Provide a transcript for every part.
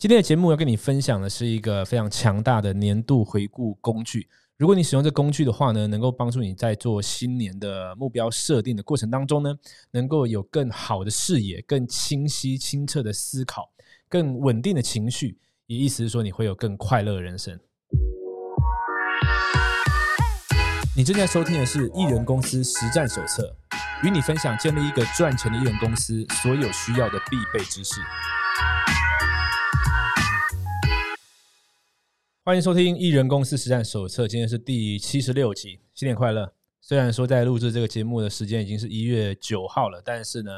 今天的节目要跟你分享的是一个非常强大的年度回顾工具。如果你使用这工具的话呢，能够帮助你在做新年的目标设定的过程当中呢，能够有更好的视野、更清晰清澈的思考、更稳定的情绪。也意思是说，你会有更快乐的人生。你正在收听的是《艺人公司实战手册》，与你分享建立一个赚钱的艺人公司所有需要的必备知识。欢迎收听《艺人公司实战手册》，今天是第七十六集，新年快乐！虽然说在录制这个节目的时间已经是一月九号了，但是呢，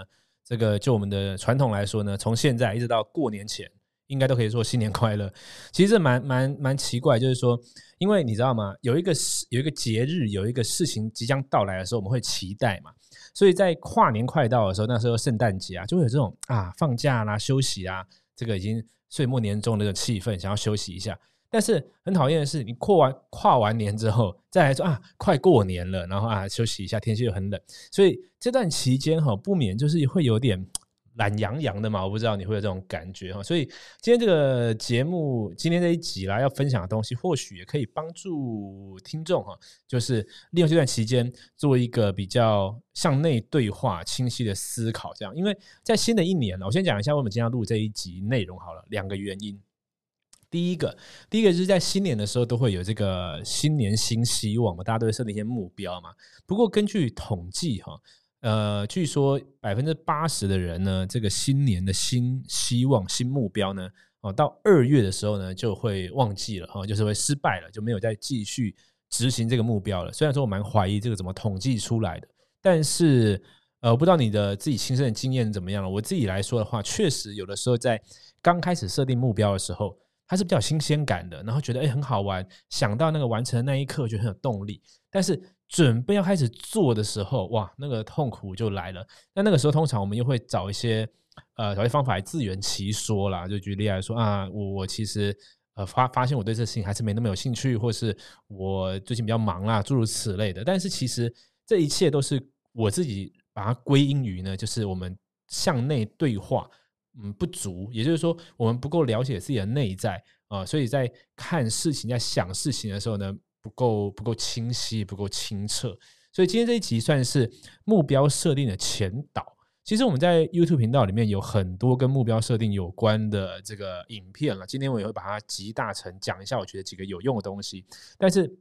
这个就我们的传统来说呢，从现在一直到过年前，应该都可以说新年快乐。其实这蛮蛮蛮奇怪，就是说，因为你知道吗？有一个，有一个节日，有一个事情即将到来的时候，我们会期待嘛。所以在跨年快到的时候，那时候圣诞节啊，就会有这种啊放假啦、休息啊，这个已经岁末年终的那种气氛，想要休息一下。但是很讨厌的是，你过完跨完年之后，再来说啊，快过年了，然后啊休息一下，天气又很冷，所以这段期间哈，不免就是会有点。懒洋洋的嘛，我不知道你会有这种感觉哈，所以今天这个节目，今天这一集啦，要分享的东西，或许也可以帮助听众哈，就是利用这段期间做一个比较向内对话、清晰的思考，这样。因为在新的一年呢，我先讲一下为什么今天录这一集内容好了，两个原因。第一个，第一个就是在新年的时候都会有这个新年新希望嘛，大家都会设定一些目标嘛。不过根据统计哈。呃，据说百分之八十的人呢，这个新年的新希望、新目标呢，哦，到二月的时候呢，就会忘记了哈，就是会失败了，就没有再继续执行这个目标了。虽然说我蛮怀疑这个怎么统计出来的，但是呃，我不知道你的自己亲身的经验怎么样了。我自己来说的话，确实有的时候在刚开始设定目标的时候，它是比较新鲜感的，然后觉得哎很好玩，想到那个完成的那一刻就很有动力，但是。准备要开始做的时候，哇，那个痛苦就来了。那那个时候，通常我们又会找一些呃，找一些方法来自圆其说啦。就举例来说啊，我我其实呃发发现我对这事情还是没那么有兴趣，或是我最近比较忙啦，诸如此类的。但是其实这一切都是我自己把它归因于呢，就是我们向内对话嗯不足，也就是说我们不够了解自己的内在啊，所以在看事情、在想事情的时候呢。不够不够清晰，不够清澈，所以今天这一集算是目标设定的前导。其实我们在 YouTube 频道里面有很多跟目标设定有关的这个影片了。今天我也会把它集大成讲一下，我觉得几个有用的东西。但是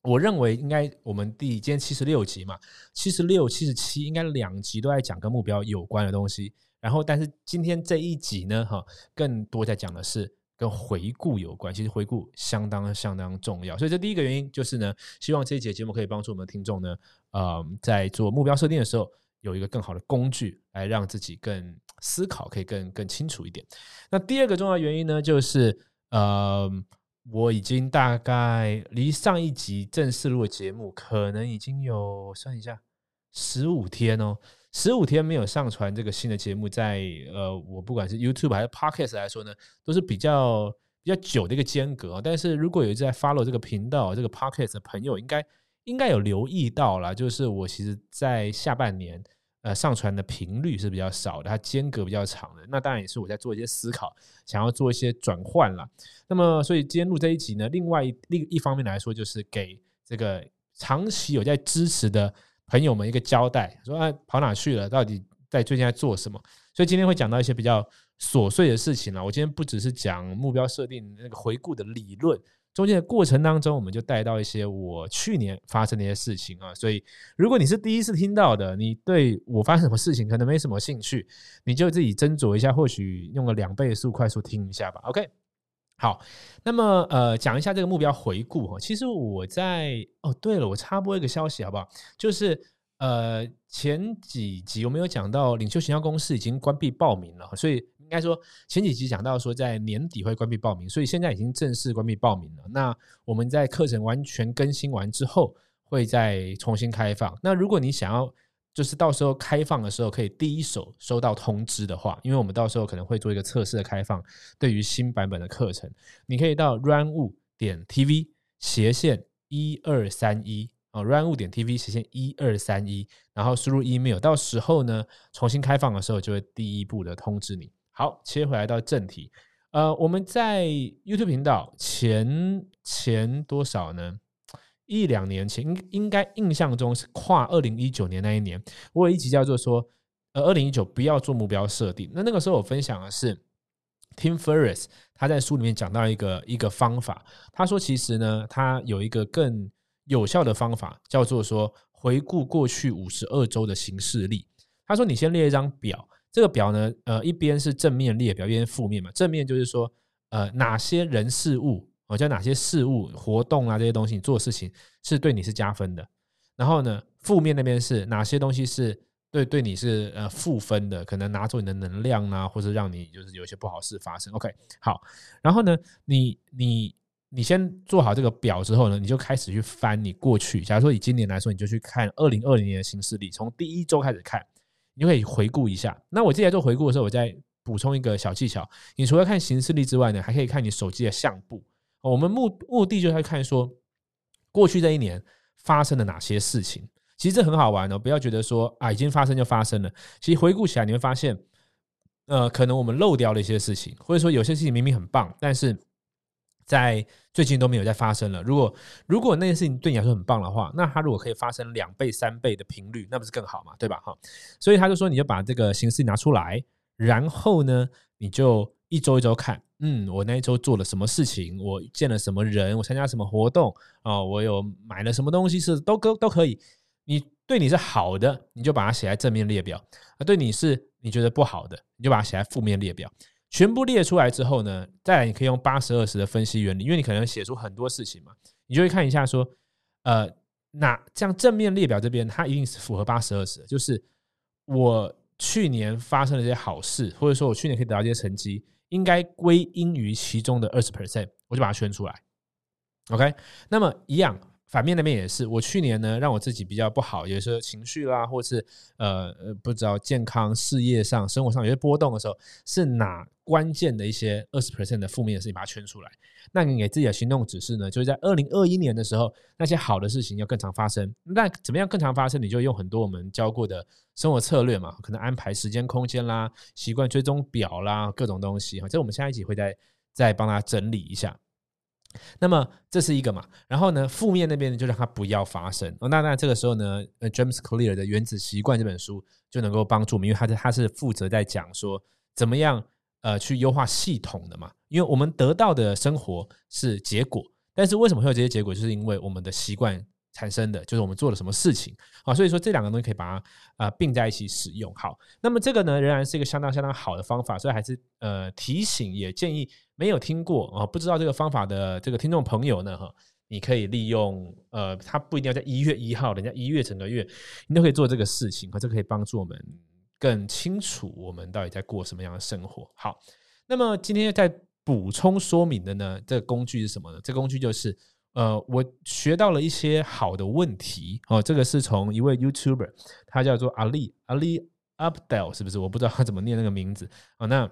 我认为应该我们第今天七十六集嘛，七十六、七十七应该两集都在讲跟目标有关的东西。然后，但是今天这一集呢，哈，更多在讲的是。跟回顾有关，其实回顾相当相当重要，所以这第一个原因就是呢，希望这一节节目可以帮助我们的听众呢，呃，在做目标设定的时候，有一个更好的工具来让自己更思考，可以更更清楚一点。那第二个重要原因呢，就是呃，我已经大概离上一集正式录的节目，可能已经有算一下十五天哦。十五天没有上传这个新的节目，在呃，我不管是 YouTube 还是 Podcast 来说呢，都是比较比较久的一个间隔。但是如果有一在 follow 这个频道、这个 Podcast 的朋友，应该应该有留意到了，就是我其实，在下半年呃上传的频率是比较少的，它间隔比较长的。那当然也是我在做一些思考，想要做一些转换了。那么，所以今天录这一集呢，另外一另一方面来说，就是给这个长期有在支持的。朋友们一个交代，说啊跑哪去了？到底在最近在做什么？所以今天会讲到一些比较琐碎的事情了。我今天不只是讲目标设定那个回顾的理论，中间的过程当中，我们就带到一些我去年发生的一些事情啊。所以如果你是第一次听到的，你对我发生什么事情可能没什么兴趣，你就自己斟酌一下，或许用个两倍速快速听一下吧。OK。好，那么呃，讲一下这个目标回顾哈。其实我在哦，对了，我插播一个消息好不好？就是呃，前几集我们有讲到领袖行销公司已经关闭报名了，所以应该说前几集讲到说在年底会关闭报名，所以现在已经正式关闭报名了。那我们在课程完全更新完之后，会再重新开放。那如果你想要就是到时候开放的时候，可以第一手收到通知的话，因为我们到时候可能会做一个测试的开放，对于新版本的课程，你可以到 runwu 点 tv 斜线一二三一啊，runwu 点 tv 斜线一二三一，然后输入 email，到时候呢重新开放的时候就会第一步的通知你。好，切回来到正题，呃，我们在 YouTube 频道前前多少呢？一两年前，应应该印象中是跨二零一九年那一年，我有一集叫做说，呃，二零一九不要做目标设定。那那个时候我分享的是 Tim Ferriss，他在书里面讲到一个一个方法，他说其实呢，他有一个更有效的方法，叫做说回顾过去五十二周的行事历。他说你先列一张表，这个表呢，呃，一边是正面列表，一边负面嘛。正面就是说，呃，哪些人事物。我叫哪些事物、活动啊这些东西，你做事情是对你是加分的。然后呢，负面那边是哪些东西是对对你是呃负分的，可能拿走你的能量啊，或者让你就是有一些不好事发生。OK，好。然后呢，你你你先做好这个表之后呢，你就开始去翻你过去。假如说以今年来说，你就去看二零二零年的新势力，从第一周开始看，你就可以回顾一下。那我接下来做回顾的时候，我再补充一个小技巧。你除了看形势力之外呢，还可以看你手机的相簿。我们目目的就是看说过去这一年发生了哪些事情，其实这很好玩哦。不要觉得说啊，已经发生就发生了。其实回顾起来，你会发现，呃，可能我们漏掉了一些事情，或者说有些事情明明很棒，但是在最近都没有再发生了。如果如果那件事情对你来说很棒的话，那它如果可以发生两倍、三倍的频率，那不是更好嘛？对吧？哈，所以他就说，你就把这个形式拿出来，然后呢，你就一周一周看。嗯，我那一周做了什么事情？我见了什么人？我参加什么活动？啊，我有买了什么东西？是都都都可以。你对你是好的，你就把它写在正面列表；啊，对你是你觉得不好的，你就把它写在负面列表。全部列出来之后呢，再来你可以用八十二十的分析原理，因为你可能写出很多事情嘛，你就会看一下说，呃，那像正面列表这边它一定是符合八十二十，就是我去年发生了一些好事，或者说我去年可以得到一些成绩。应该归因于其中的二十 percent，我就把它圈出来。OK，那么一样，反面那边也是。我去年呢，让我自己比较不好，有时候情绪啦，或是呃，不知道健康、事业上、生活上有些波动的时候，是哪关键的一些二十 percent 的负面的事情，把它圈出来。那你给自己的行动指示呢？就是在二零二一年的时候，那些好的事情要更常发生。那怎么样更常发生？你就用很多我们教过的生活策略嘛，可能安排时间、空间啦，习惯追踪表啦，各种东西哈。这我们下一集会再再帮他整理一下。那么这是一个嘛？然后呢，负面那边呢，就让它不要发生。那那这个时候呢，呃，James Clear 的《原子习惯》这本书就能够帮助我们，因为他是他是负责在讲说怎么样。呃，去优化系统的嘛，因为我们得到的生活是结果，但是为什么会有这些结果，就是因为我们的习惯产生的，就是我们做了什么事情啊，所以说这两个东西可以把它啊并在一起使用。好，那么这个呢，仍然是一个相当相当好的方法，所以还是呃提醒，也建议没有听过啊，不知道这个方法的这个听众朋友呢，哈，你可以利用呃，它不一定要在一月一号，人家一月整个月你都可以做这个事情，和这可以帮助我们。更清楚我们到底在过什么样的生活。好，那么今天在补充说明的呢，这个工具是什么呢？这个工具就是，呃，我学到了一些好的问题哦。这个是从一位 YouTuber，他叫做阿力阿力 Updale，是不是？我不知道他怎么念那个名字哦。那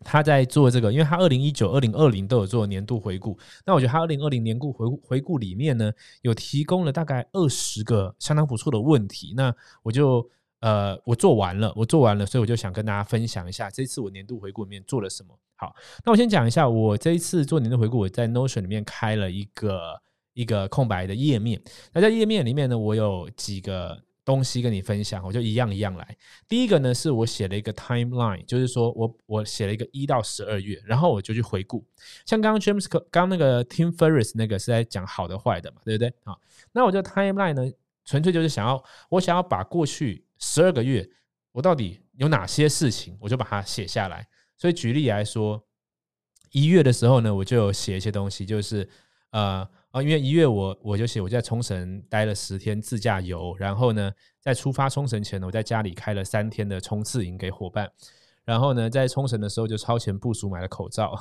他在做这个，因为他二零一九、二零二零都有做年度回顾。那我觉得他二零二零年度回顾回顾里面呢，有提供了大概二十个相当不错的问题。那我就。呃，我做完了，我做完了，所以我就想跟大家分享一下这次我年度回顾里面做了什么。好，那我先讲一下，我这一次做年度回顾，我在 Notion 里面开了一个一个空白的页面。那在页面里面呢，我有几个东西跟你分享，我就一样一样来。第一个呢，是我写了一个 timeline，就是说我我写了一个一到十二月，然后我就去回顾。像刚刚 James 刚那个 Tim Ferris 那个是在讲好的坏的嘛，对不对？好，那我这 timeline 呢，纯粹就是想要我想要把过去。十二个月，我到底有哪些事情，我就把它写下来。所以举例来说，一月的时候呢，我就有写一些东西，就是呃啊，因为一月我我就写我在冲绳待了十天自驾游，然后呢，在出发冲绳前呢，我在家里开了三天的冲刺营给伙伴，然后呢，在冲绳的时候就超前部署买了口罩。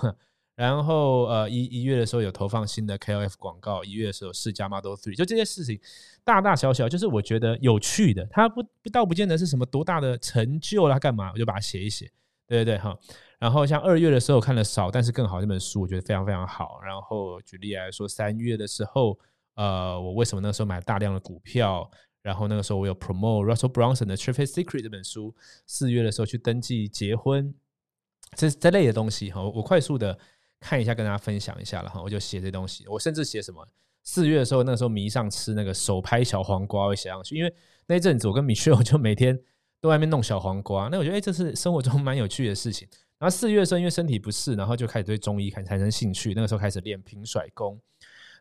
然后呃一一月的时候有投放新的 KOF 广告，一月的时候试驾 Model Three，就这些事情大大小小，就是我觉得有趣的，它不不倒不见得是什么多大的成就啦，干嘛我就把它写一写，对对对哈。然后像二月的时候看了少，但是更好这本书，我觉得非常非常好。然后举例来说，三月的时候，呃，我为什么那个时候买大量的股票？然后那个时候我有 promote Russell Brunson 的 Traffic Secret 这本书。四月的时候去登记结婚。这这类的东西哈，我快速的看一下，跟大家分享一下了哈。我就写这东西，我甚至写什么四月的时候，那时候迷上吃那个手拍小黄瓜，会写上去，因为那阵子我跟米雪就每天都外面弄小黄瓜，那我觉得哎，这是生活中蛮有趣的事情。然后四月的时候，因为身体不适，然后就开始对中医开产生兴趣。那个时候开始练平甩功。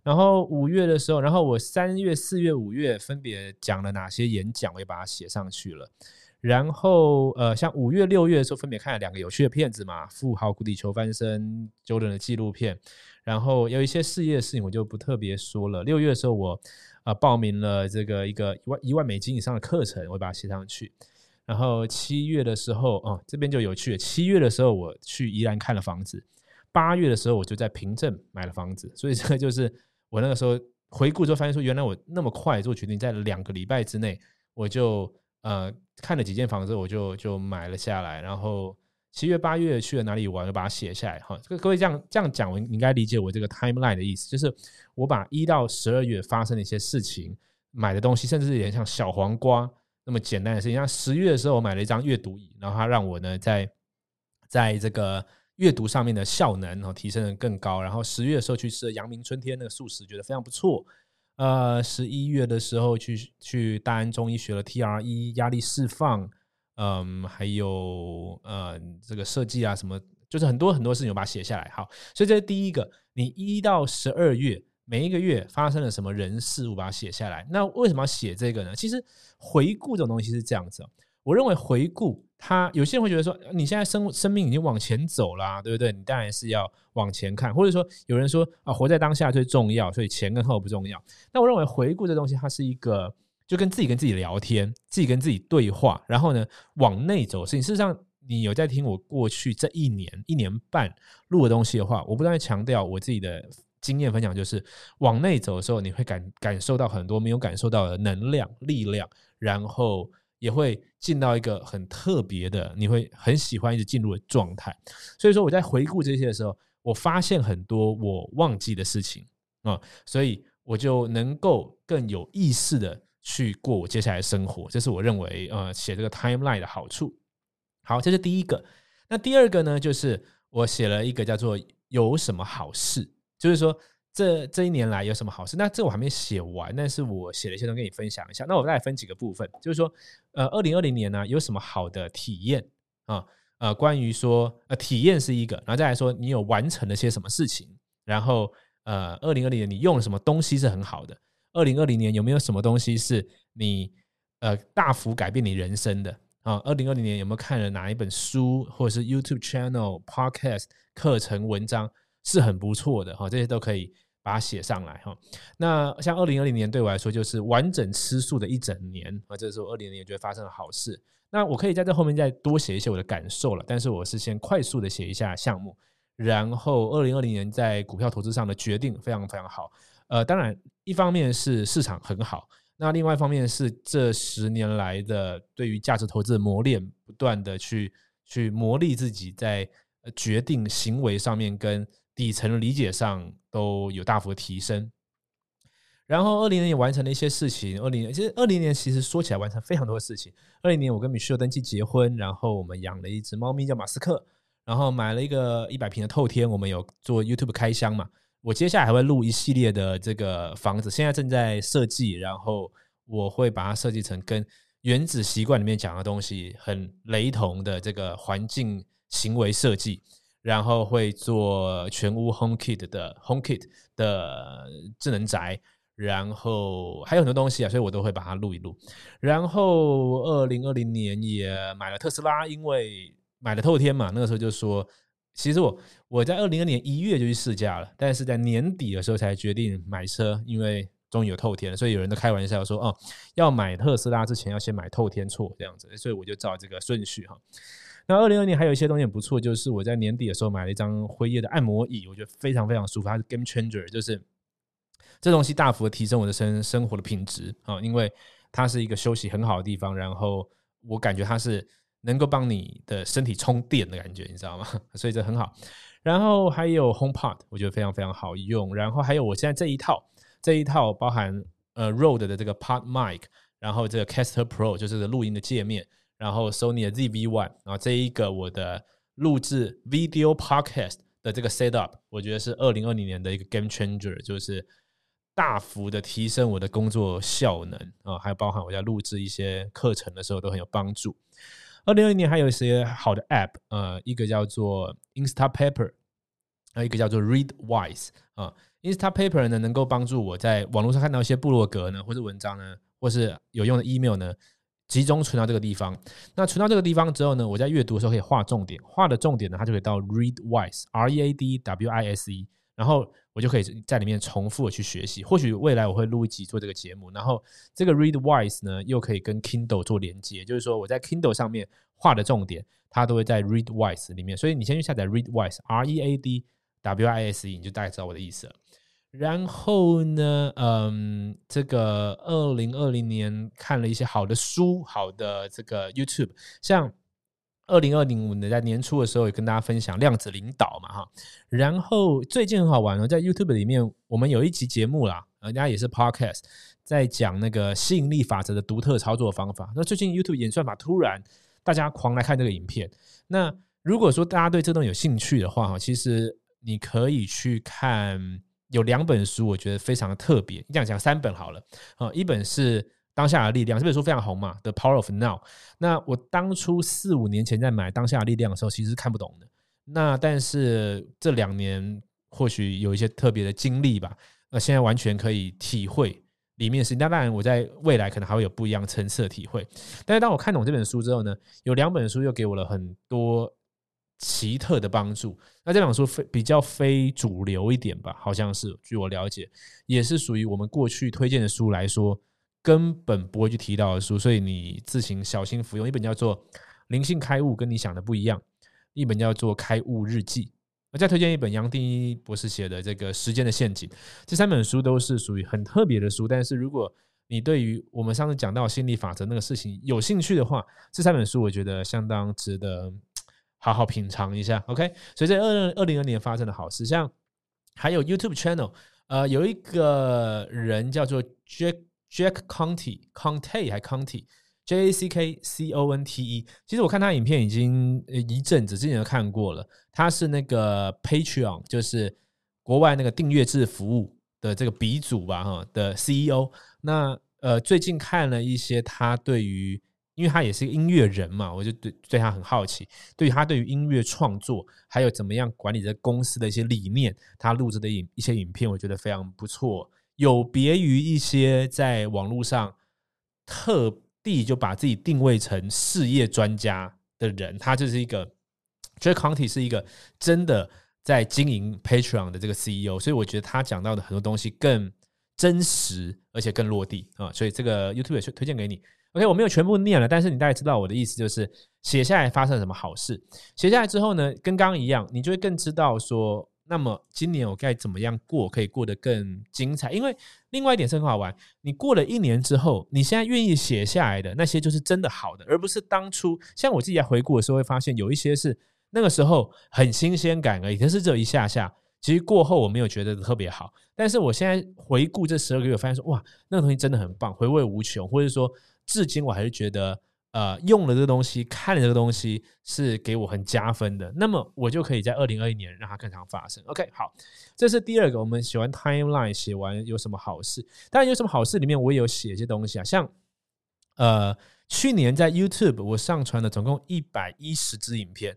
然后五月的时候，然后我三月、四月、五月分别讲了哪些演讲，我也把它写上去了。然后呃，像五月、六月的时候，分别看了两个有趣的片子嘛，《富豪谷底求翻身》Jordan 的纪录片。然后有一些事业的事情，我就不特别说了。六月的时候，我呃报名了这个一个一万一万美金以上的课程，我把它写上去。然后七月的时候，哦，这边就有趣了。七月的时候，我去宜兰看了房子。八月的时候，我就在平镇买了房子。所以这个就是我那个时候回顾之后发现说，原来我那么快做决定，在两个礼拜之内，我就呃看了几间房子，我就就买了下来。然后七月、八月去了哪里玩，就把它写下来。哈，这个各位这样这样讲，我应该理解我这个 timeline 的意思，就是我把一到十二月发生的一些事情、买的东西，甚至有点像小黄瓜。那么简单的事情，像十月的时候，我买了一张阅读椅，然后它让我呢在在这个阅读上面的效能哦提升的更高。然后十月的时候去吃了阳明春天那个素食，觉得非常不错。呃，十一月的时候去去大安中医学了 TRE 压力释放，嗯，还有呃这个设计啊什么，就是很多很多事情我把它写下来。好，所以这是第一个，你一到十二月。每一个月发生了什么人事物，把它写下来。那为什么要写这个呢？其实回顾这种东西是这样子。我认为回顾他，有些人会觉得说，你现在生生命已经往前走了，对不对？你当然是要往前看，或者说有人说啊，活在当下最重要，所以前跟后不重要。那我认为回顾这东西，它是一个就跟自己跟自己聊天，自己跟自己对话，然后呢往内走事情。事实上，你有在听我过去这一年一年半录的东西的话，我不断强调我自己的。经验分享就是往内走的时候，你会感感受到很多没有感受到的能量、力量，然后也会进到一个很特别的，你会很喜欢一直进入的状态。所以说我在回顾这些的时候，我发现很多我忘记的事情啊，所以我就能够更有意识的去过我接下来的生活。这是我认为呃写这个 timeline 的好处。好，这是第一个。那第二个呢，就是我写了一个叫做有什么好事。就是说，这这一年来有什么好事？那这我还没写完，但是我写了一些东西跟你分享一下。那我再来分几个部分，就是说，呃，二零二零年呢有什么好的体验啊？呃，关于说，呃，体验是一个，然后再来说你有完成了些什么事情？然后，呃，二零二零年你用了什么东西是很好的？二零二零年有没有什么东西是你呃大幅改变你人生的啊？二零二零年有没有看了哪一本书，或者是 YouTube channel、Podcast 课程文章？是很不错的哈，这些都可以把它写上来哈。那像二零二零年对我来说就是完整吃素的一整年啊，这是我二零年觉得发生了好事。那我可以在这后面再多写一些我的感受了，但是我是先快速的写一下项目，然后二零二零年在股票投资上的决定非常非常好。呃，当然一方面是市场很好，那另外一方面是这十年来的对于价值投资的磨练，不断的去去磨砺自己在决定行为上面跟。底层理解上都有大幅的提升，然后二零年也完成了一些事情。二零年其实二零年其实说起来完成非常多的事情。二零年我跟米歇尔登记结婚，然后我们养了一只猫咪叫马斯克，然后买了一个一百平的透天。我们有做 YouTube 开箱嘛？我接下来还会录一系列的这个房子，现在正在设计，然后我会把它设计成跟原子习惯里面讲的东西很雷同的这个环境行为设计。然后会做全屋 Home Kit 的 Home Kit 的智能宅，然后还有很多东西啊，所以我都会把它录一录。然后二零二零年也买了特斯拉，因为买了透天嘛，那个时候就说，其实我我在二零二年一月就去试驾了，但是在年底的时候才决定买车，因为终于有透天了，所以有人都开玩笑说，哦，要买特斯拉之前要先买透天错这样子，所以我就照这个顺序哈。那二零二年还有一些东西很不错，就是我在年底的时候买了一张辉夜的按摩椅，我觉得非常非常舒服，它是 Game Changer，就是这东西大幅的提升我的生生活的品质啊，因为它是一个休息很好的地方，然后我感觉它是能够帮你的身体充电的感觉，你知道吗？所以这很好。然后还有 HomePod，我觉得非常非常好用。然后还有我现在这一套，这一套包含呃 Road 的这个 Pod Mic，然后这个 Caster Pro 就是录音的界面。然后 Sony 的 ZV-1，然后这一个我的录制 video podcast 的这个 set up，我觉得是二零二零年的一个 game changer，就是大幅的提升我的工作效能啊，还有包含我在录制一些课程的时候都很有帮助。二零二零年还有一些好的 app，呃，一个叫做 Instapaper，还有一个叫做 Readwise 啊。Instapaper 呢，能够帮助我在网络上看到一些部落格呢，或者文章呢，或是有用的 email 呢，集中存到这个地方。那存到这个地方之后呢，我在阅读的时候可以画重点，画的重点呢，它就可以到 Readwise，R E A D W I S E，然后我就可以在里面重复的去学习。或许未来我会录一集做这个节目，然后这个 Readwise 呢，又可以跟 Kindle 做连接，就是说我在 Kindle 上面画的重点，它都会在 Readwise 里面。所以你先去下载 Readwise，R E A D W I S E，你就大概知道我的意思了。然后呢，嗯，这个二零二零年看了一些好的书，好的这个 YouTube，像二零二零年在年初的时候也跟大家分享量子领导嘛，哈。然后最近很好玩哦，在 YouTube 里面，我们有一集节目啦，人家也是 Podcast，在讲那个吸引力法则的独特操作方法。那最近 YouTube 演算法突然大家狂来看这个影片，那如果说大家对这东西有兴趣的话，哈，其实你可以去看。有两本书，我觉得非常的特别。你这样讲三本好了，啊，一本是《当下的力量》，这本书非常红嘛，《The Power of Now》。那我当初四五年前在买《当下的力量》的时候，其实是看不懂的。那但是这两年或许有一些特别的经历吧，那现在完全可以体会里面是。那当然，我在未来可能还会有不一样层次的体会。但是当我看懂这本书之后呢，有两本书又给我了很多。奇特的帮助，那这本书非比较非主流一点吧，好像是，据我了解，也是属于我们过去推荐的书来说，根本不会去提到的书，所以你自行小心服用。一本叫做《灵性开悟》，跟你想的不一样；一本叫做《开悟日记》。我再推荐一本杨定一博士写的这个《时间的陷阱》。这三本书都是属于很特别的书，但是如果你对于我们上次讲到心理法则那个事情有兴趣的话，这三本书我觉得相当值得。好好品尝一下，OK。所以在二二零二年发生的好事，像还有 YouTube channel，呃，有一个人叫做 Jack Jack Conte，Conte 还 Conte，J A C K C O N T E。其实我看他影片已经一阵子之前就看过了。他是那个 Patreon，就是国外那个订阅制服务的这个鼻祖吧，哈的 CEO。那呃，最近看了一些他对于因为他也是个音乐人嘛，我就对对他很好奇。对于他对于音乐创作，还有怎么样管理这公司的一些理念，他录制的影一些影片，我觉得非常不错。有别于一些在网络上特地就把自己定位成事业专家的人，他就是一个 Jack Conte 是一个真的在经营 Patreon 的这个 CEO，所以我觉得他讲到的很多东西更真实，而且更落地啊。所以这个 YouTube 也推荐给你。OK，我没有全部念了，但是你大概知道我的意思，就是写下来发生了什么好事。写下来之后呢，跟刚刚一样，你就会更知道说，那么今年我该怎么样过，可以过得更精彩。因为另外一点是很好玩，你过了一年之后，你现在愿意写下来的那些，就是真的好的，而不是当初像我自己在回顾的时候，会发现有一些是那个时候很新鲜感而已，但是只有一下下，其实过后我没有觉得特别好。但是我现在回顾这十二个月，发现说，哇，那个东西真的很棒，回味无穷，或者说。至今我还是觉得，呃，用了这个东西，看了这个东西是给我很加分的。那么我就可以在二零二一年让它更常发生。OK，好，这是第二个。我们写完 timeline，写完有什么好事？当然有什么好事里面，我也有写一些东西啊，像呃，去年在 YouTube 我上传了总共一百一十支影片，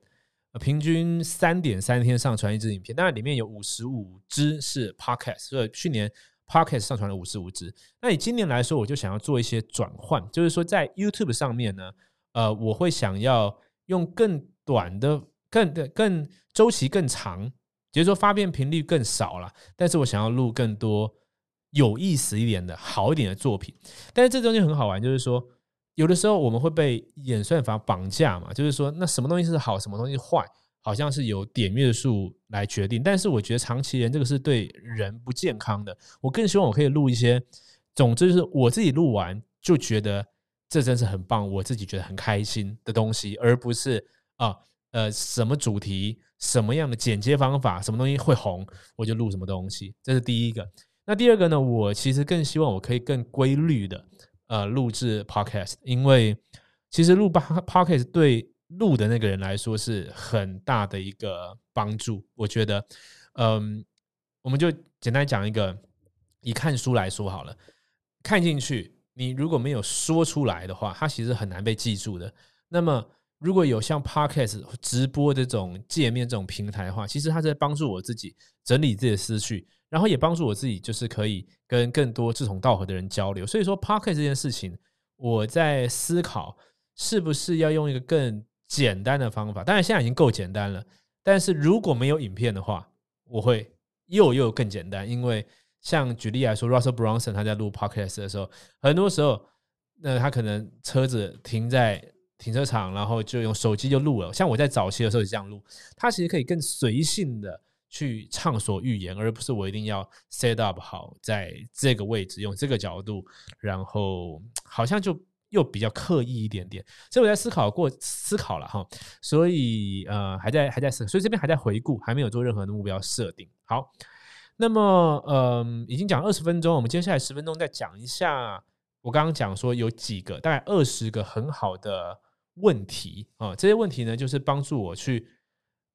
平均三点三天上传一支影片。当然里面有五十五支是 Podcast，所以去年。Podcast 上传了五十五支，那以今年来说，我就想要做一些转换，就是说在 YouTube 上面呢，呃，我会想要用更短的、更的、更周期更长，就是说发片频率更少了，但是我想要录更多有意思一点的、好一点的作品。但是这东西很好玩，就是说有的时候我们会被演算法绑架嘛，就是说那什么东西是好，什么东西坏。好像是由点阅数来决定，但是我觉得长期人这个是对人不健康的。我更希望我可以录一些，总之就是我自己录完就觉得这真是很棒，我自己觉得很开心的东西，而不是啊呃什么主题、什么样的剪接方法、什么东西会红我就录什么东西。这是第一个。那第二个呢？我其实更希望我可以更规律的呃录制 podcast，因为其实录 podcast 对。录的那个人来说是很大的一个帮助。我觉得，嗯，我们就简单讲一个，以看书来说好了，看进去，你如果没有说出来的话，它其实很难被记住的。那么，如果有像 Podcast 直播这种界面这种平台的话，其实它在帮助我自己整理自己的思绪，然后也帮助我自己，就是可以跟更多志同道合的人交流。所以说，Podcast 这件事情，我在思考是不是要用一个更简单的方法。当然，现在已经够简单了，但是如果没有影片的话，我会又又更简单。因为像举例来说，Russell Brunson 他在录 Podcast 的时候，很多时候，那他可能车子停在。停车场，然后就用手机就录了。像我在早期的时候也这样录，他其实可以更随性的去畅所欲言，而不是我一定要 set up 好在这个位置，用这个角度，然后好像就又比较刻意一点点。所以我在思考过思考了哈，所以呃还在还在思，所以这边还在回顾，还没有做任何的目标设定。好，那么嗯，已经讲二十分钟，我们接下来十分钟再讲一下。我刚刚讲说有几个，大概二十个很好的。问题啊，这些问题呢，就是帮助我去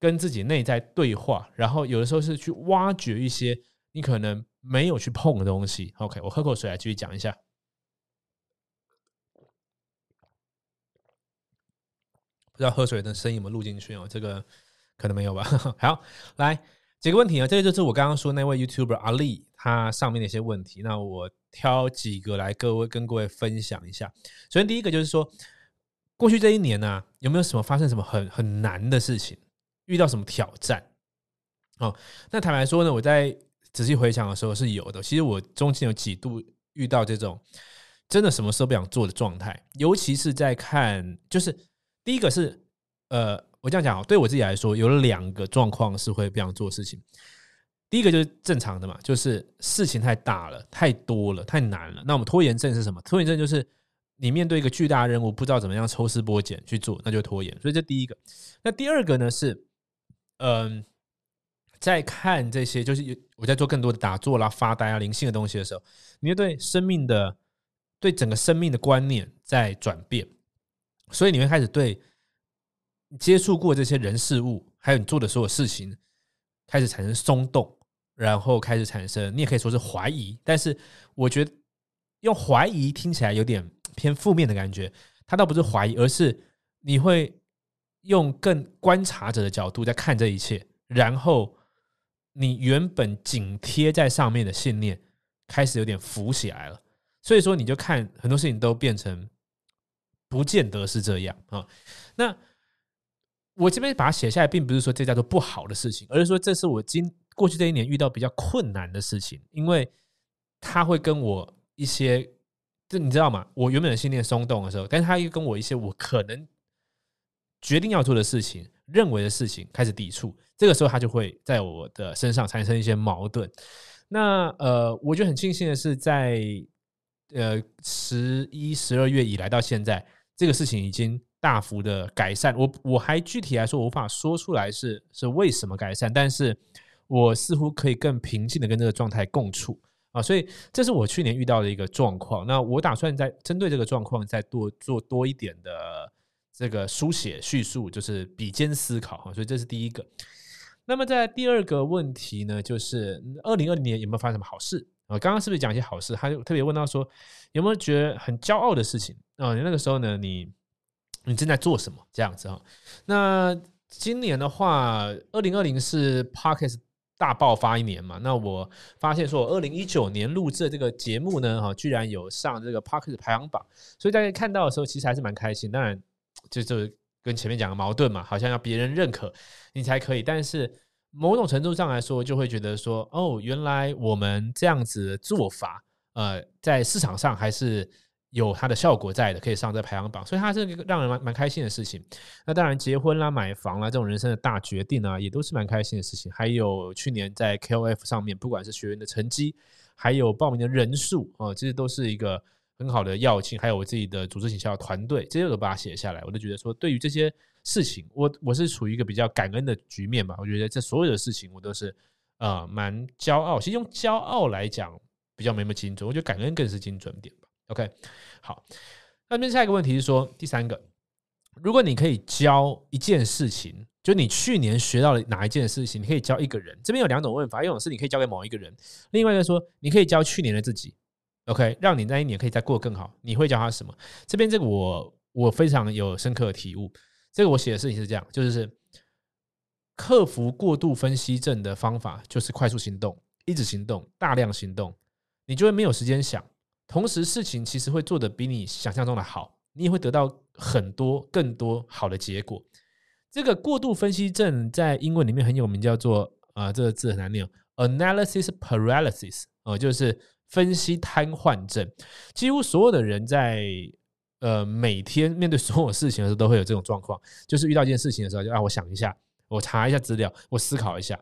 跟自己内在对话，然后有的时候是去挖掘一些你可能没有去碰的东西。OK，我喝口水来继续讲一下。不知道喝水的声音有没有录进去哦？这个可能没有吧。好，来几个问题啊，这个就是我刚刚说那位 YouTuber 阿丽他上面的一些问题。那我挑几个来各位跟各位分享一下。首先第一个就是说。过去这一年呢，有没有什么发生什么很很难的事情？遇到什么挑战？哦，那坦白说呢，我在仔细回想的时候是有的。其实我中间有几度遇到这种真的什么事都不想做的状态，尤其是在看，就是第一个是，呃，我这样讲，对我自己来说，有两个状况是会不想做事情。第一个就是正常的嘛，就是事情太大了、太多了、太难了。那我们拖延症是什么？拖延症就是。你面对一个巨大任务，不知道怎么样抽丝剥茧去做，那就拖延。所以这第一个。那第二个呢是，嗯，在看这些，就是我在做更多的打坐啦、发呆啊、灵性的东西的时候，你就对生命的、对整个生命的观念在转变，所以你会开始对接触过这些人事物，还有你做的所有事情，开始产生松动，然后开始产生，你也可以说是怀疑。但是我觉得用怀疑听起来有点。偏负面的感觉，它倒不是怀疑，而是你会用更观察者的角度在看这一切，然后你原本紧贴在上面的信念开始有点浮起来了，所以说你就看很多事情都变成不见得是这样啊。那我这边把它写下来，并不是说这叫做不好的事情，而是说这是我今过去这一年遇到比较困难的事情，因为他会跟我一些。这你知道吗？我原本的信念松动的时候，但是他又跟我一些我可能决定要做的事情、认为的事情开始抵触，这个时候他就会在我的身上产生一些矛盾。那呃，我觉得很庆幸的是，在呃十一、十二月以来到现在，这个事情已经大幅的改善。我我还具体来说我无法说出来是是为什么改善，但是我似乎可以更平静的跟这个状态共处。啊，所以这是我去年遇到的一个状况。那我打算在针对这个状况再多做多一点的这个书写叙述，就是比肩思考哈。所以这是第一个。那么在第二个问题呢，就是二零二零年有没有发生什么好事啊？刚刚是不是讲一些好事？他就特别问到说有没有觉得很骄傲的事情啊？你那个时候呢，你你正在做什么这样子哈？那今年的话，二零二零是 Parkes。大爆发一年嘛，那我发现说，我二零一九年录制的这个节目呢，哈，居然有上这个 Parkes 排行榜，所以大家看到的时候，其实还是蛮开心。当然，就就跟前面讲的矛盾嘛，好像要别人认可你才可以，但是某种程度上来说，就会觉得说，哦，原来我们这样子的做法，呃，在市场上还是。有它的效果在的，可以上这排行榜，所以它是一个让人蛮蛮开心的事情。那当然，结婚啦、买房啦这种人生的大决定啊，也都是蛮开心的事情。还有去年在 KOF 上面，不管是学员的成绩，还有报名的人数啊，其实都是一个很好的要庆。还有我自己的组织营销团队，这些都把它写下来，我都觉得说，对于这些事情，我我是处于一个比较感恩的局面吧。我觉得这所有的事情，我都是呃蛮骄傲。其实用骄傲来讲，比较没那么精准，我觉得感恩更是精准点吧。OK，好，那边下一个问题是说，第三个，如果你可以教一件事情，就你去年学到了哪一件事情，你可以教一个人。这边有两种问法，一种是你可以教给某一个人，另外一个说你可以教去年的自己，OK，让你那一年可以再过更好。你会教他什么？这边这个我我非常有深刻的体悟。这个我写的事情是这样，就是克服过度分析症的方法，就是快速行动，一直行动，大量行动，你就会没有时间想。同时，事情其实会做的比你想象中的好，你也会得到很多更多好的结果。这个过度分析症在英文里面很有名，叫做啊，这个字很难念，analysis paralysis，哦，就是分析瘫痪症。几乎所有的人在呃每天面对所有事情的时候，都会有这种状况，就是遇到一件事情的时候，就让我想一下，我查一下资料，我思考一下。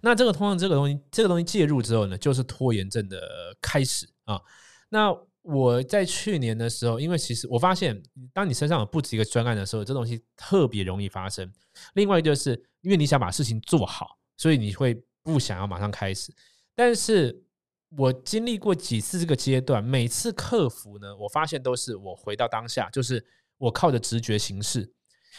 那这个通常这个东西，这个东西介入之后呢，就是拖延症的开始啊。那我在去年的时候，因为其实我发现，当你身上有不止一个专案的时候，这东西特别容易发生。另外就是因为你想把事情做好，所以你会不想要马上开始。但是我经历过几次这个阶段，每次克服呢，我发现都是我回到当下，就是我靠着直觉行事。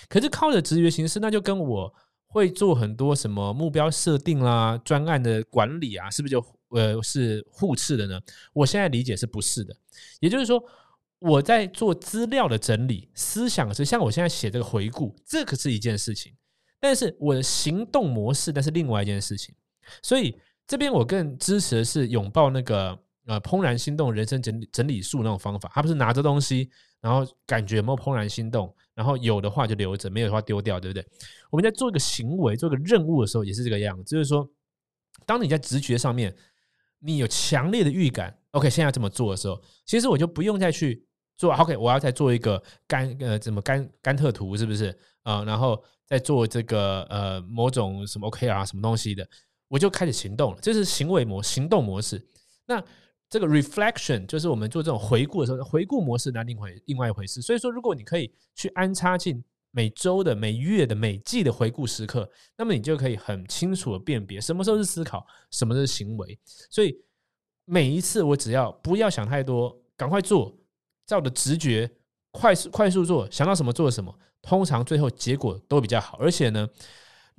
可是靠着直觉行事，那就跟我会做很多什么目标设定啦、专案的管理啊，是不是就？呃，是互斥的呢？我现在理解是不是的？也就是说，我在做资料的整理，思想是像我现在写这个回顾，这可是一件事情。但是我的行动模式，那是另外一件事情。所以这边我更支持的是拥抱那个呃怦然心动人生整理整理术那种方法。他不是拿着东西，然后感觉有没有怦然心动，然后有的话就留着，没有的话丢掉，对不对？我们在做一个行为、做一个任务的时候，也是这个样子。就是说，当你在直觉上面。你有强烈的预感，OK，现在这么做的时候，其实我就不用再去做，OK，我要再做一个甘呃，怎么甘甘特图是不是啊？然后再做这个呃某种什么 OKR 什么东西的，我就开始行动了，这是行为模行动模式。那这个 reflection 就是我们做这种回顾的时候，回顾模式那另外另外一回事。所以说，如果你可以去安插进。每周的、每月的、每季的回顾时刻，那么你就可以很清楚的辨别什么时候是思考，什么是行为。所以每一次我只要不要想太多，赶快做，照着直觉快速快速做，想到什么做什么，通常最后结果都比较好。而且呢，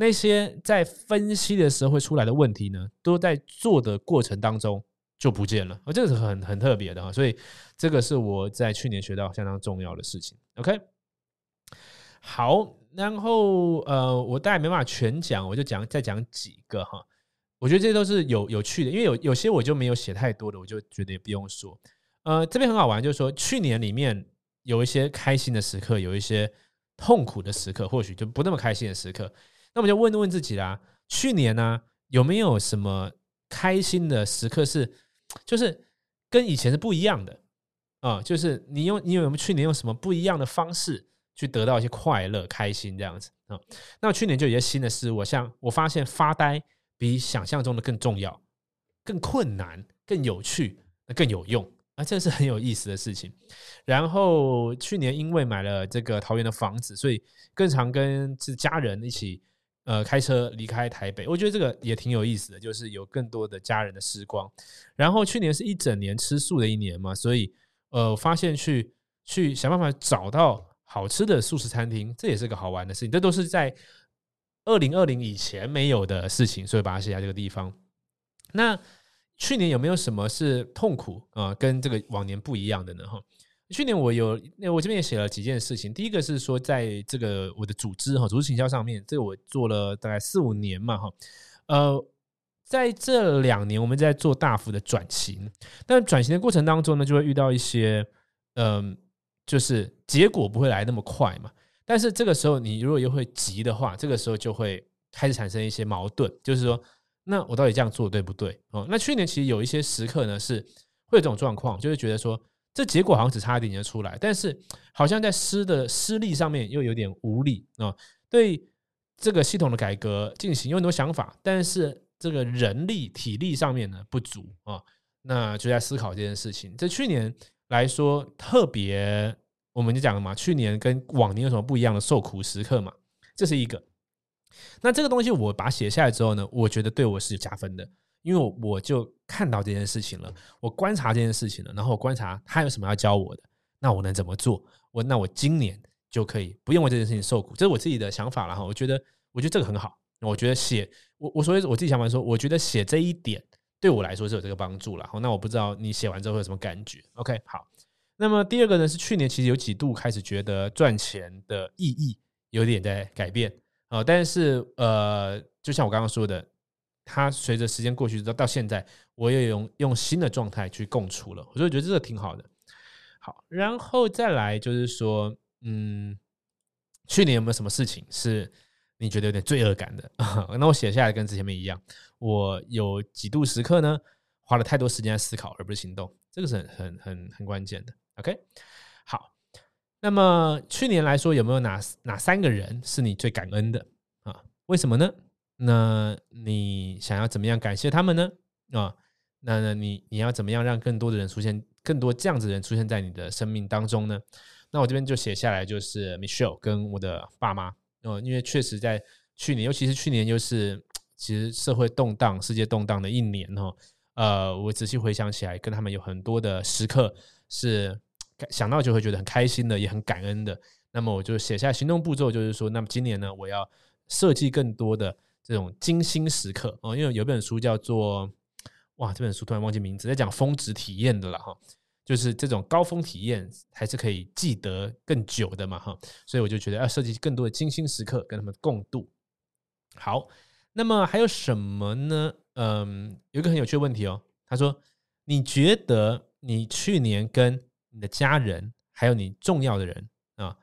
那些在分析的时候会出来的问题呢，都在做的过程当中就不见了。而这个是很很特别的哈。所以这个是我在去年学到相当重要的事情。OK。好，然后呃，我大概没办法全讲，我就讲再讲几个哈。我觉得这些都是有有趣的，因为有有些我就没有写太多的，我就觉得也不用说。呃，这边很好玩，就是说去年里面有一些开心的时刻，有一些痛苦的时刻，或许就不那么开心的时刻。那我们就问问自己啦，去年呢有没有什么开心的时刻是，就是跟以前是不一样的啊？就是你用你有没有去年用什么不一样的方式？去得到一些快乐、开心这样子啊。那去年就有一些新的事物，像我发现发呆比想象中的更重要、更困难、更有趣、更有用啊，这是很有意思的事情。然后去年因为买了这个桃园的房子，所以更常跟是家人一起呃开车离开台北。我觉得这个也挺有意思的，就是有更多的家人的时光。然后去年是一整年吃素的一年嘛，所以呃发现去去想办法找到。好吃的素食餐厅，这也是个好玩的事情。这都是在二零二零以前没有的事情，所以把它写在这个地方。那去年有没有什么是痛苦啊？跟这个往年不一样的呢？哈，去年我有，那我这边也写了几件事情。第一个是说，在这个我的组织哈，组织行销上面，这个我做了大概四五年嘛，哈，呃，在这两年我们在做大幅的转型，但转型的过程当中呢，就会遇到一些嗯。就是结果不会来那么快嘛，但是这个时候你如果又会急的话，这个时候就会开始产生一些矛盾，就是说，那我到底这样做对不对？哦，那去年其实有一些时刻呢，是会有这种状况，就是觉得说，这结果好像只差一点就出来，但是好像在施的施力上面又有点无力啊。对这个系统的改革进行有很多想法，但是这个人力体力上面呢不足啊，那就在思考这件事情。在去年来说，特别。我们就讲了嘛，去年跟往年有什么不一样的受苦时刻嘛？这是一个。那这个东西我把它写下来之后呢，我觉得对我是加分的，因为我就看到这件事情了，我观察这件事情了，然后我观察他有什么要教我的，那我能怎么做？我那我今年就可以不用为这件事情受苦。这是我自己的想法了哈。我觉得，我觉得这个很好。我觉得写我我所以我自己想法说，我觉得写这一点对我来说是有这个帮助了。好，那我不知道你写完之后会有什么感觉。OK，好。那么第二个呢是去年其实有几度开始觉得赚钱的意义有点在改变啊，但是呃，就像我刚刚说的，它随着时间过去到到现在，我也用用新的状态去共处了，我就觉得这个挺好的。好，然后再来就是说，嗯，去年有没有什么事情是你觉得有点罪恶感的？那我写下来跟之前面一样，我有几度时刻呢，花了太多时间在思考而不是行动，这个是很很很很关键的。OK，好。那么去年来说，有没有哪哪三个人是你最感恩的啊？为什么呢？那你想要怎么样感谢他们呢？啊，那那你你要怎么样让更多的人出现，更多这样子的人出现在你的生命当中呢？那我这边就写下来，就是 Michelle 跟我的爸妈哦，因为确实在去年，尤其是去年，又是 其实社会动荡、世界动荡的一年哦。呃，我仔细回想起来，跟他们有很多的时刻是。想到就会觉得很开心的，也很感恩的。那么我就写下行动步骤，就是说，那么今年呢，我要设计更多的这种精心时刻哦。因为有本书叫做哇，这本书突然忘记名字，在讲峰值体验的了哈。就是这种高峰体验还是可以记得更久的嘛哈。所以我就觉得要设计更多的精心时刻跟他们共度。好，那么还有什么呢？嗯，有一个很有趣的问题哦。他说：“你觉得你去年跟？”你的家人还有你重要的人啊，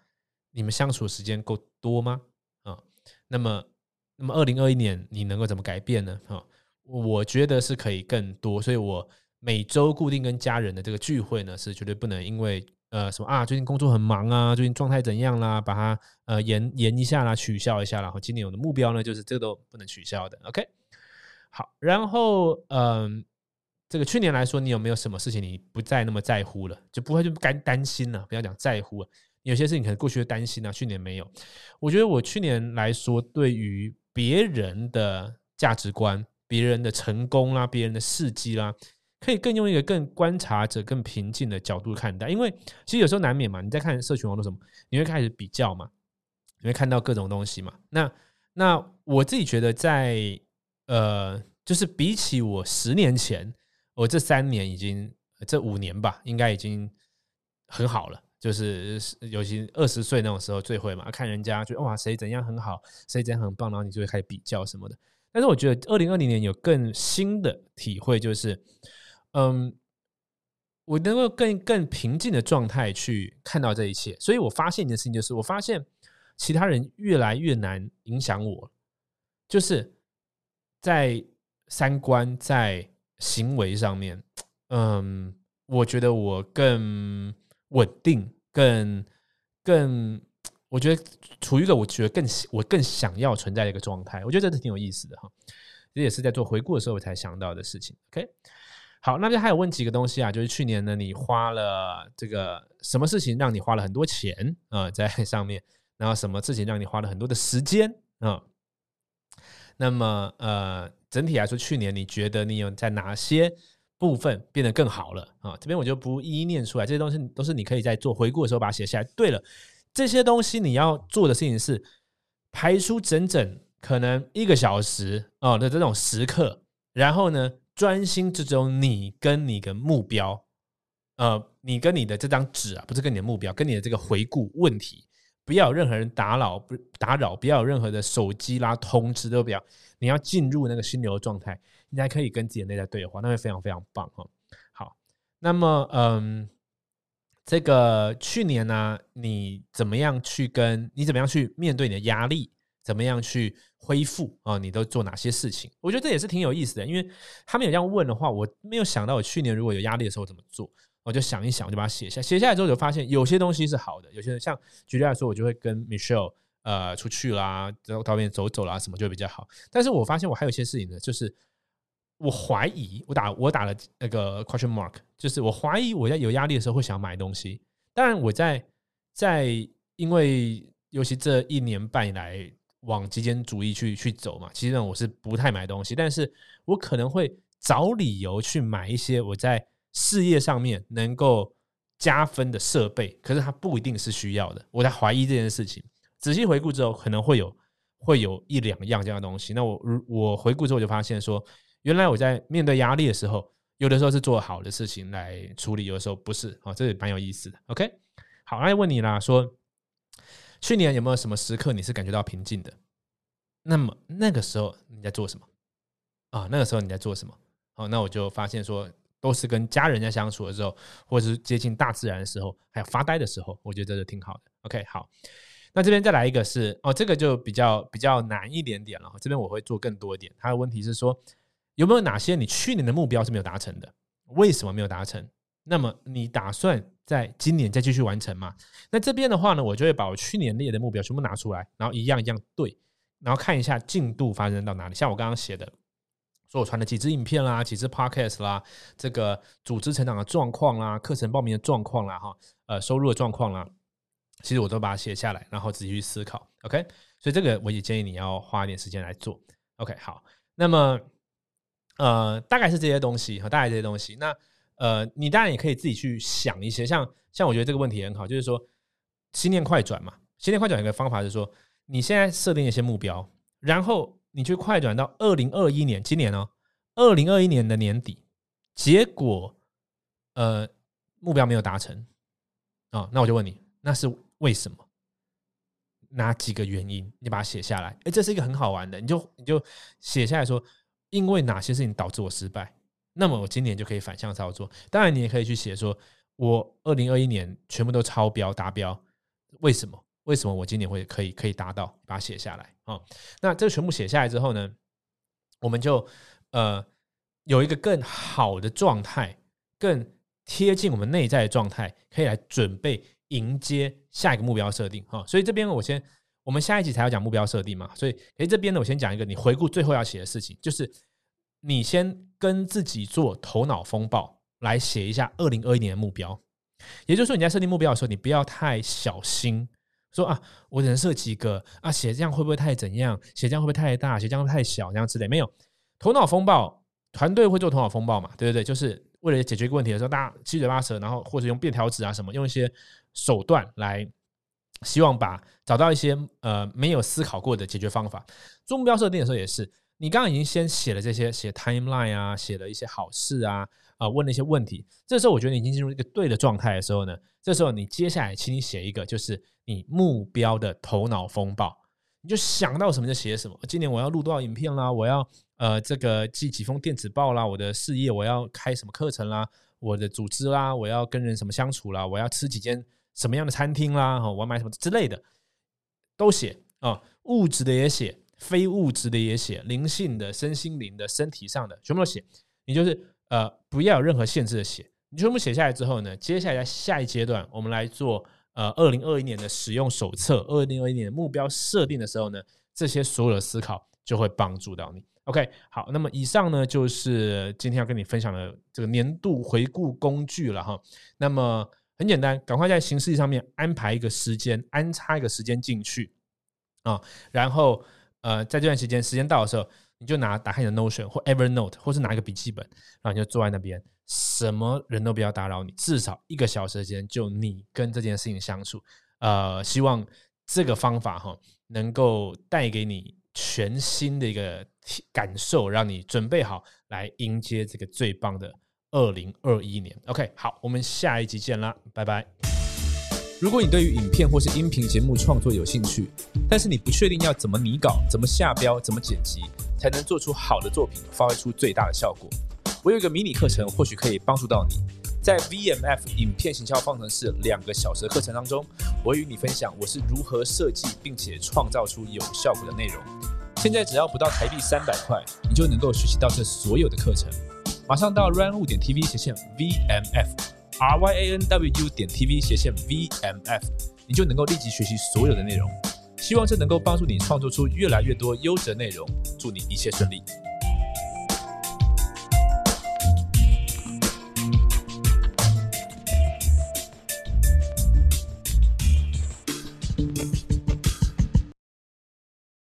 你们相处的时间够多吗？啊，那么，那么二零二一年你能够怎么改变呢？哈，我觉得是可以更多，所以我每周固定跟家人的这个聚会呢，是绝对不能因为呃什么啊，最近工作很忙啊，最近状态怎样啦，把它呃延延一下啦，取消一下，然后今年我的目标呢，就是这个都不能取消的。OK，好，然后嗯。这个去年来说，你有没有什么事情你不再那么在乎了，就不会就不担担心了？不要讲在乎，有些事情可能过去的担心啊，去年没有。我觉得我去年来说，对于别人的价值观、别人的成功啦、别人的事迹啦，可以更用一个更观察者、更平静的角度看待。因为其实有时候难免嘛，你在看社群网络什么，你会开始比较嘛，你会看到各种东西嘛。那那我自己觉得，在呃，就是比起我十年前。我这三年已经，这五年吧，应该已经很好了。就是尤其二十岁那种时候最会嘛，看人家就哇谁怎样很好，谁怎样很棒，然后你就会开始比较什么的。但是我觉得二零二零年有更新的体会，就是嗯，我能够更更平静的状态去看到这一切。所以我发现一件事情，就是我发现其他人越来越难影响我，就是在三观在。行为上面，嗯，我觉得我更稳定，更更，我觉得处于一个我觉得更我更想要存在的一个状态。我觉得这是挺有意思的哈，这也是在做回顾的时候我才想到的事情。OK，好，那边还有问几个东西啊，就是去年呢，你花了这个什么事情让你花了很多钱啊在 上面，然后什么事情让你花了很多的时间啊？那么呃。整体来说，去年你觉得你有在哪些部分变得更好了啊？这边我就不一一念出来，这些东西都是你可以在做回顾的时候把它写下来。对了，这些东西你要做的事情是排出整整可能一个小时啊的这种时刻，然后呢，专心只有你跟你的目标，呃，你跟你的这张纸啊，不是跟你的目标，跟你的这个回顾问题，不要有任何人打扰，不打扰，不要有任何的手机啦通知都不要。你要进入那个心流状态，你才可以跟自己的内在对话，那会非常非常棒哈。好，那么嗯，这个去年呢，你怎么样去跟你怎么样去面对你的压力，怎么样去恢复啊？你都做哪些事情？我觉得这也是挺有意思的，因为他们有这样问的话，我没有想到我去年如果有压力的时候怎么做，我就想一想，我就把它写下。写下来之后就发现有些东西是好的，有些人像举例来说，我就会跟 Michelle。呃，出去啦，然后到外面走走啦，什么就比较好。但是我发现我还有一些事情呢，就是我怀疑，我打我打了那个 question mark，就是我怀疑我在有压力的时候会想买东西。当然，我在在因为尤其这一年半以来往极简主义去去走嘛，其实呢我是不太买东西，但是我可能会找理由去买一些我在事业上面能够加分的设备，可是它不一定是需要的。我在怀疑这件事情。仔细回顾之后，可能会有会有一两样这样的东西。那我我回顾之后就发现说，原来我在面对压力的时候，有的时候是做好的事情来处理，有的时候不是。哦，这也蛮有意思的。OK，好，那问你啦，说去年有没有什么时刻你是感觉到平静的？那么那个时候你在做什么？啊，那个时候你在做什么？哦，那我就发现说。都是跟家人在相处的时候，或者是接近大自然的时候，还有发呆的时候，我觉得这是挺好的。OK，好，那这边再来一个是哦，这个就比较比较难一点点了。这边我会做更多一点。他的问题是说，有没有哪些你去年的目标是没有达成的？为什么没有达成？那么你打算在今年再继续完成吗？那这边的话呢，我就会把我去年列的目标全部拿出来，然后一样一样对，然后看一下进度发生到哪里。像我刚刚写的。说我传了几支影片啦，几支 podcast 啦，这个组织成长的状况啦，课程报名的状况啦，哈，呃，收入的状况啦，其实我都把它写下来，然后自己去思考。OK，所以这个我也建议你要花一点时间来做。OK，好，那么呃，大概是这些东西和大概这些东西。那呃，你当然也可以自己去想一些，像像我觉得这个问题很好，就是说心念快转嘛。心念快转有个方法是说，你现在设定一些目标，然后。你去快转到二零二一年，今年哦，二零二一年的年底，结果呃目标没有达成啊，那我就问你，那是为什么？哪几个原因？你把它写下来。哎，这是一个很好玩的，你就你就写下来说，因为哪些事情导致我失败？那么我今年就可以反向操作。当然，你也可以去写说，我二零二一年全部都超标达标，为什么？为什么我今年会可以可以达到？把它写下来啊。那这个全部写下来之后呢，我们就呃有一个更好的状态，更贴近我们内在的状态，可以来准备迎接下一个目标设定哈。所以这边我先，我们下一集才要讲目标设定嘛。所以诶，这边呢，我先讲一个你回顾最后要写的事情，就是你先跟自己做头脑风暴，来写一下二零二一年的目标。也就是说，你在设定目标的时候，你不要太小心。说啊，我只能设几个啊？写这样会不会太怎样？写这样会不会太大？写这样会不会太小？这样之类没有。头脑风暴团队会做头脑风暴嘛？对不对？就是为了解决一个问题的时候，大家七嘴八舌，然后或者用便条纸啊什么，用一些手段来希望把找到一些呃没有思考过的解决方法。做目标设定的时候也是，你刚刚已经先写了这些，写 timeline 啊，写了一些好事啊。啊，问了一些问题，这时候我觉得你已经进入一个对的状态的时候呢，这时候你接下来，请你写一个，就是你目标的头脑风暴，你就想到什么就写什么。今年我要录多少影片啦？我要呃这个寄几封电子报啦？我的事业我要开什么课程啦？我的组织啦？我要跟人什么相处啦？我要吃几间什么样的餐厅啦？哈，我要买什么之类的，都写啊，物质的也写，非物质的也写，灵性的、身心灵的、身体上的，全部都写。你就是。呃，不要有任何限制的写，你全部写下来之后呢，接下来在下一阶段，我们来做呃二零二一年的使用手册，二零二一年的目标设定的时候呢，这些所有的思考就会帮助到你。OK，好，那么以上呢就是今天要跟你分享的这个年度回顾工具了哈。那么很简单，赶快在形式上面安排一个时间，安插一个时间进去啊，然后呃在这段时间时间到的时候。你就拿打开你的 Notion 或 Evernote，或是拿一个笔记本，然后你就坐在那边，什么人都不要打扰你，至少一个小时间就你跟这件事情相处。呃，希望这个方法哈能够带给你全新的一个感受，让你准备好来迎接这个最棒的二零二一年。OK，好，我们下一集见啦，拜拜。如果你对于影片或是音频节目创作有兴趣，但是你不确定要怎么拟稿、怎么下标、怎么剪辑，才能做出好的作品，发挥出最大的效果，我有一个迷你课程，或许可以帮助到你。在 VMF 影片行销方程式两个小时的课程当中，我与你分享我是如何设计并且创造出有效果的内容。现在只要不到台币三百块，你就能够学习到这所有的课程。马上到 run 点 TV 斜线 VMF。Ryanwu. 点 t v 斜线 v m f，你就能够立即学习所有的内容。希望这能够帮助你创作出越来越多优质内容。祝你一切顺利。